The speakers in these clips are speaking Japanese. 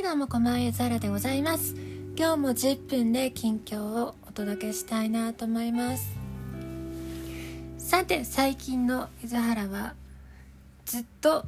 はいどうもこんばんはザラでございます。今日も10分で近況をお届けしたいなと思います。さて最近の伊豆原はずっと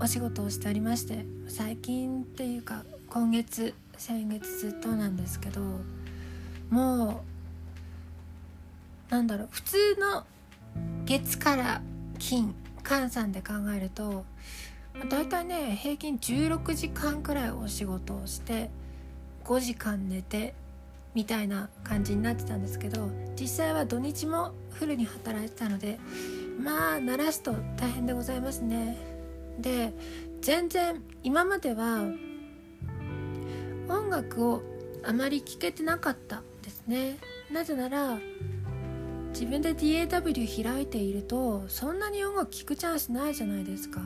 お仕事をしておりまして最近っていうか今月先月ずっとなんですけどもうなんだろう普通の月から金換算で考えるとだいたいね平均16時間くらいお仕事をして5時間寝てみたいな感じになってたんですけど実際は土日もフルに働いてたのでまあ慣らすと大変でございますね。で全然今までは音楽をあまり聴けてなかったですね。なぜなら自分で DAW 開いているとそんなに音楽聴くチャンスないじゃないですか。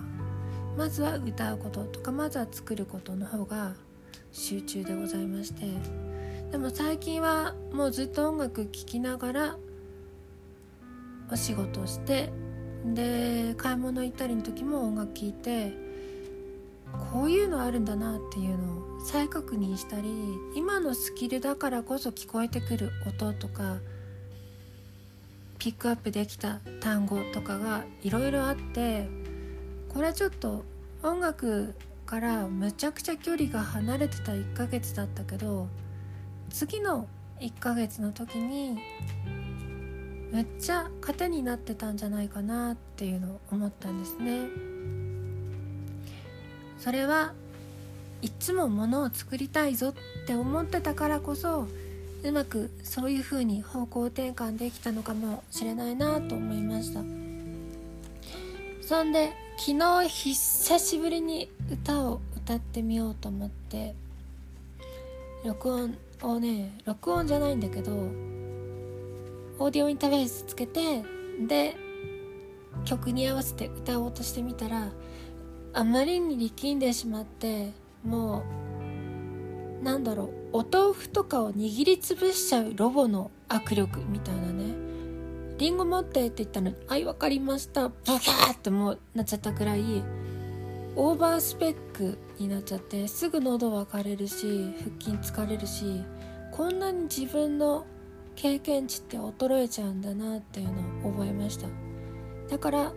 まずは歌うこととかまずは作ることの方が集中でございましてでも最近はもうずっと音楽聴きながらお仕事してで買い物行ったりの時も音楽聴いてこういうのあるんだなっていうのを再確認したり今のスキルだからこそ聞こえてくる音とかピックアップできた単語とかがいろいろあってこれはちょっと音楽からむちゃくちゃ距離が離れてた1ヶ月だったけど次の1ヶ月の時にめっちゃ糧になってたんじゃないかなっていうのを思ったんですね。それはいつもものを作りたいぞって思ってたからこそうまくそういう風に方向転換できたのかもしれないなと思いました。そんで昨日久しぶりに歌を歌ってみようと思って録音をね録音じゃないんだけどオーディオインターフェースつけてで曲に合わせて歌おうとしてみたらあまりに力んでしまってもうなんだろうお豆腐とかを握りつぶしちゃうロボの握力みたいなね。リンゴ持ってって言ったのに、はい、わかりました。ブカーってもうなっちゃったくらい、オーバースペックになっちゃって、すぐ喉分かれるし、腹筋疲れるし、こんなに自分の経験値って衰えちゃうんだなっていうのを覚えました。だから、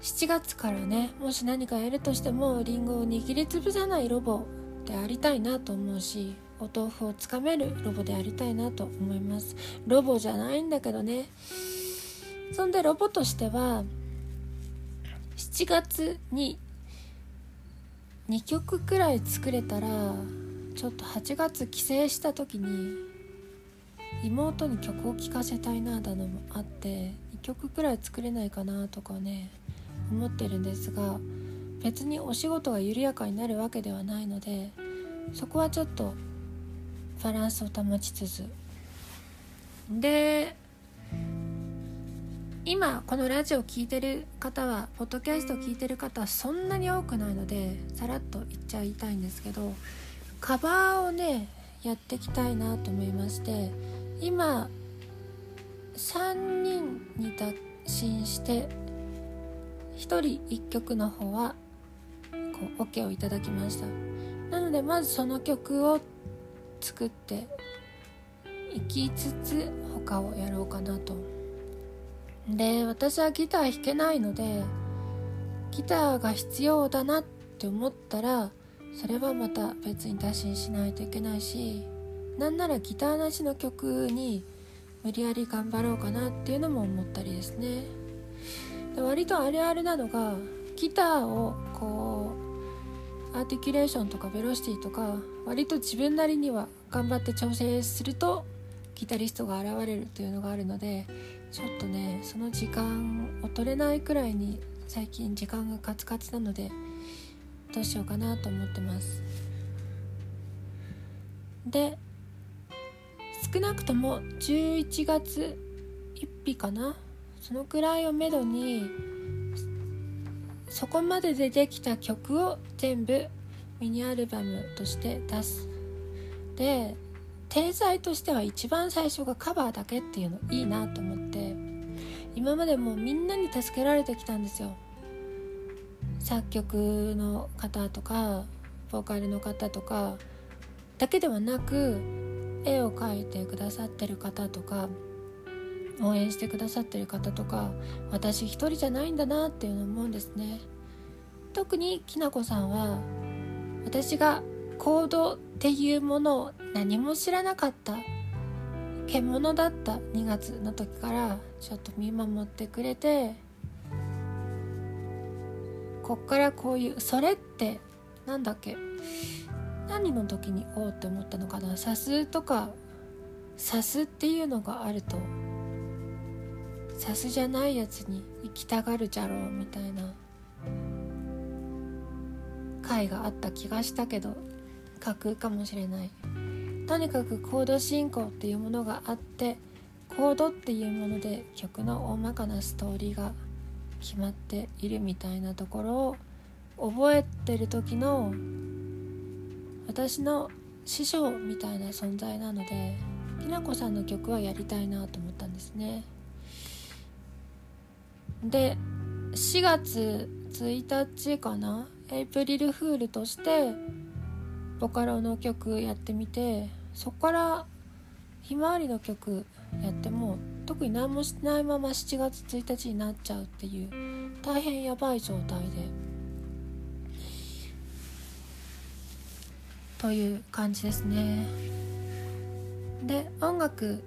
7月からね、もし何かやるとしても、リンゴを握りつぶさないロボでありたいなと思うし、お豆腐をつかめるロボでありたいなと思います。ロボじゃないんだけどね。そんでロボとしては7月に2曲くらい作れたらちょっと8月帰省した時に妹に曲を聴かせたいなだのもあって2曲くらい作れないかなとかね思ってるんですが別にお仕事が緩やかになるわけではないのでそこはちょっとバランスを保ちつつ。で今このラジオを聴いてる方はポッドキャスト聴いてる方はそんなに多くないのでさらっと言っちゃいたいんですけどカバーをねやっていきたいなと思いまして今3人に達進して1人1曲の方はこう OK をいただきました。なのでまずその曲を作っていきつつ他をやろうかなと。で私はギター弾けないのでギターが必要だなって思ったらそれはまた別に打診しないといけないしなんならギターなしの曲に無理やり頑張ろうかなっていうのも思ったりですね。で割とあるあるなのがギターをこうアーティキュレーションとかベロシティとか割と自分なりには頑張って調整するとギタリストが現れるというのがあるのでちょっとねその時間を取れないくらいに最近時間がカツカツなのでどうしようかなと思ってます。で少なくとも11月1日かな？そのくらいをめどにそこまででできた曲を全部ミニアルバムとして出す。で体裁としては一番最初がカバーだけっていうのいいなと思って。今までもみんなに助けられてきたんですよ。作曲の方とかボーカルの方とかだけではなく絵を描いてくださってる方とか。応援してくださってる方とか私一人じゃないんだなっていうの思うんですね。特にきなこさんは私が行動っていうものを何も知らなかった獣だった2月の時からちょっと見守ってくれてこっからこういうそれってなんだっけ何の時におうって思ったのかなさすとかさすっていうのがあるとさすじゃないやつに行きたがるじゃろうみたいな回があった気がしたけど架空かもしれない。とにかくコード進行っていうものがあってコードっていうもので曲の大まかなストーリーが決まっているみたいなところを覚えてる時の私の師匠みたいな存在なのできなこさんの曲はやりたいなと思ったんですね。で4月1日かな？エイプリルフールとしてボカロの曲やってみてそこからひまわりの曲やっても特に何もしないまま7月1日になっちゃうっていう大変やばい状態で。という感じですね。で音楽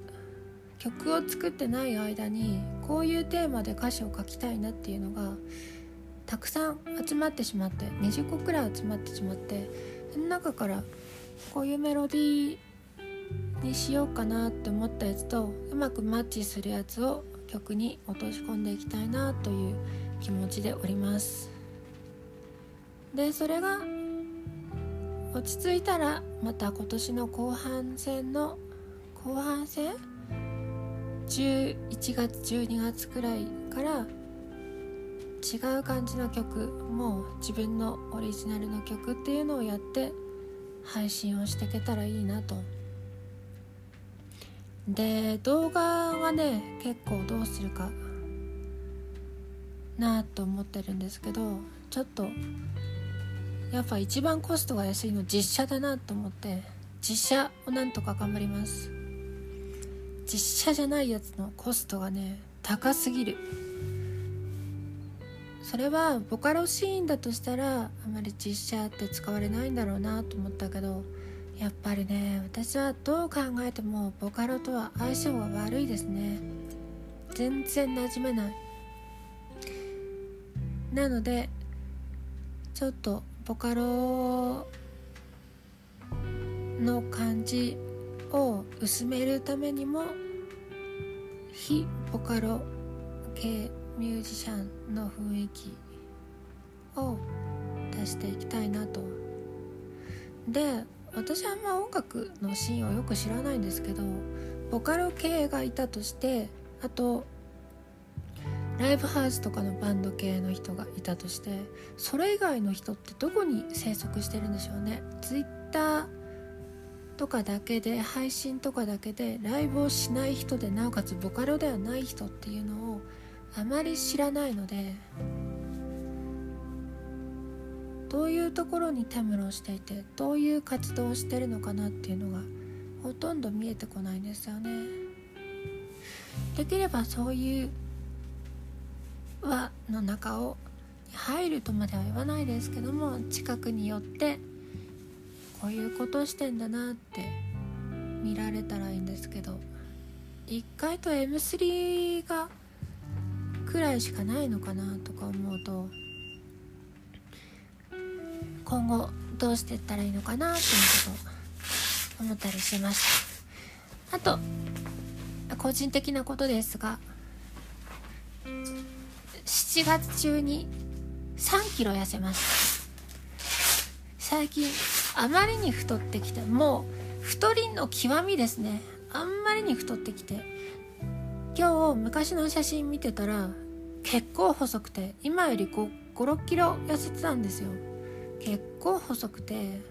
曲を作ってない間にこういうテーマで歌詞を書きたいなっていうのがたくさん集まってしまって20個くらい集まってしまってその中からこういうメロディーにしようかなって思ったやつとうまくマッチするやつを曲に落とし込んでいきたいなという気持ちでおります。でそれが落ち着いたらまた今年の後半戦の後半戦11月12月くらいから違う感じの曲もう自分のオリジナルの曲っていうのをやって配信をしていけたらいいなと。で動画はね結構どうするかなと思ってるんですけどちょっとやっぱ一番コストが安いの実写だなと思って実写をなんとか頑張ります。実写じゃないやつのコストがね高すぎる。それはボカロシーンだとしたらあまり実写って使われないんだろうなと思ったけどやっぱりね私はどう考えてもボカロとは相性が悪いですね。全然馴染めない。なのでちょっとボカロの感じを薄めるためにも非ボカロ系ミュージシャンの雰囲気を出していきたいなと。で私はあんま音楽のシーンをよく知らないんですけどボカロ系がいたとしてあとライブハウスとかのバンド系の人がいたとしてそれ以外の人ってどこに生息してるんでしょうね。Twitter とかだけで配信とかだけでライブをしない人でなおかつボカロではない人っていうのをあまり知らないのでどういうところにたむろしていてどういう活動をしてるのかなっていうのがほとんど見えてこないんですよね。できればそういう輪の中を入るとまでは言わないですけども近くに寄ってこういうことしてんだなって見られたらいいんですけど1階と M3 がくらいしかないのかなとか思うと今後どうしていったらいいのかなっていうことを思ったりしました。あと個人的なことですが7月中に3キロ痩せました。最近あまりに太ってきてもう太りの極みですね。あんまりに太ってきて。今日昔の写真見てたら結構細くて今より5 6キロ痩せてたんですよ。結構細くて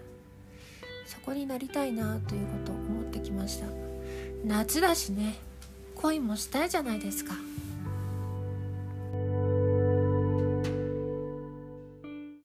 そこになりたいなということを思ってきました。夏だしね恋もしたいじゃないですか。